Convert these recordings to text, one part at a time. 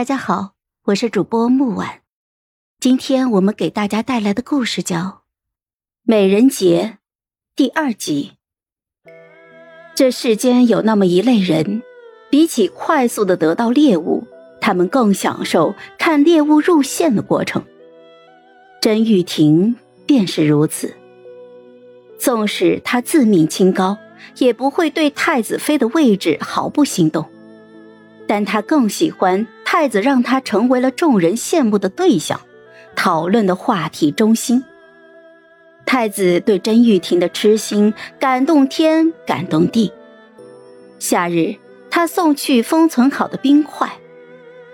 大家好，我是主播木婉。今天我们给大家带来的故事叫《美人节》第二集。这世间有那么一类人，比起快速的得到猎物，他们更享受看猎物入线的过程。甄玉婷便是如此。纵使她自命清高，也不会对太子妃的位置毫不心动。但她更喜欢太子让他成为了众人羡慕的对象，讨论的话题中心。太子对甄玉婷的痴心感动天，感动地。夏日，他送去封存好的冰块；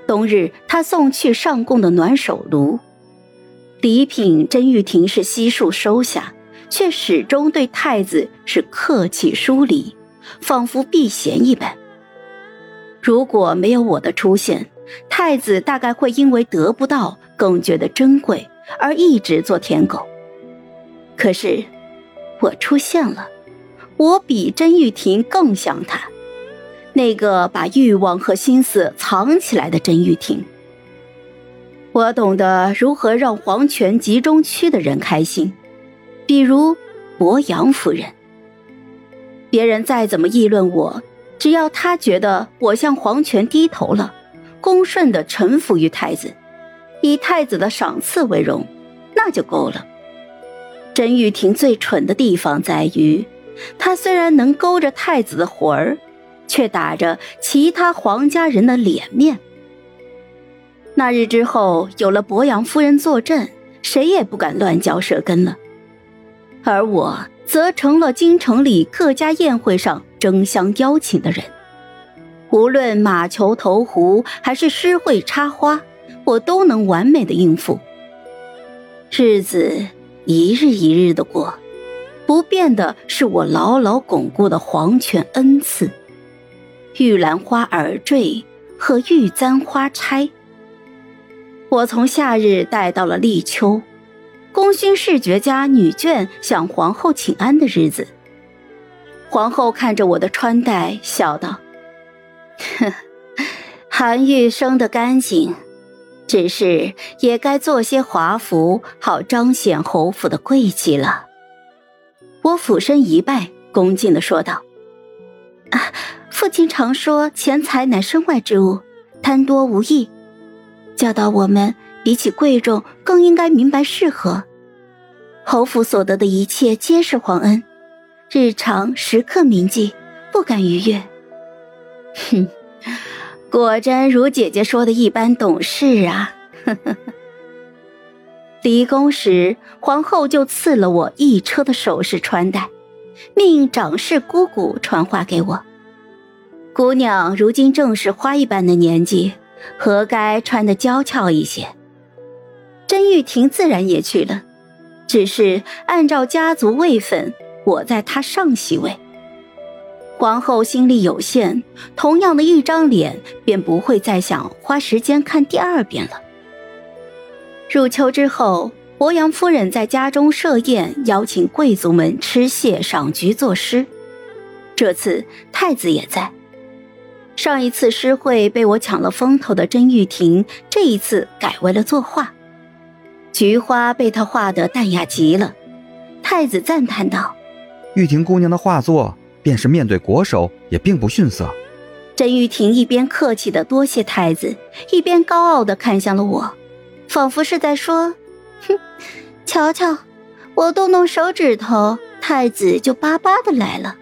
冬日，他送去上供的暖手炉。礼品，甄玉婷是悉数收下，却始终对太子是客气疏离，仿佛避嫌一般。如果没有我的出现，太子大概会因为得不到更觉得珍贵而一直做舔狗。可是，我出现了，我比甄玉婷更像他，那个把欲望和心思藏起来的甄玉婷。我懂得如何让皇权集中区的人开心，比如博阳夫人。别人再怎么议论我。只要他觉得我向皇权低头了，恭顺的臣服于太子，以太子的赏赐为荣，那就够了。甄玉婷最蠢的地方在于，她虽然能勾着太子的魂儿，却打着其他皇家人的脸面。那日之后，有了博阳夫人坐镇，谁也不敢乱嚼舌根了，而我则成了京城里各家宴会上。争相邀请的人，无论马球投壶还是诗会插花，我都能完美的应付。日子一日一日的过，不变的是我牢牢巩固的皇权恩赐——玉兰花耳坠和玉簪花钗。我从夏日带到了立秋，功勋视觉家女眷向皇后请安的日子。皇后看着我的穿戴，笑道：“，韩愈生得干净，只是也该做些华服，好彰显侯府的贵气了。”我俯身一拜，恭敬的说道：“啊，父亲常说钱财乃身外之物，贪多无益，教导我们比起贵重，更应该明白适合。侯府所得的一切，皆是皇恩。”日常时刻铭记，不敢逾越。哼，果真如姐姐说的一般懂事啊！呵呵呵。离宫时，皇后就赐了我一车的首饰穿戴，命长氏姑姑传话给我。姑娘如今正是花一般的年纪，何该穿得娇俏一些？甄玉婷自然也去了，只是按照家族位分。我在她上席位，皇后心力有限，同样的一张脸，便不会再想花时间看第二遍了。入秋之后，博阳夫人在家中设宴，邀请贵族们吃蟹、赏菊、作诗。这次太子也在。上一次诗会被我抢了风头的甄玉婷，这一次改为了作画，菊花被他画得淡雅极了。太子赞叹道。玉婷姑娘的画作，便是面对国手也并不逊色。甄玉婷一边客气的多谢太子，一边高傲的看向了我，仿佛是在说：“哼，瞧瞧，我动动手指头，太子就巴巴的来了。”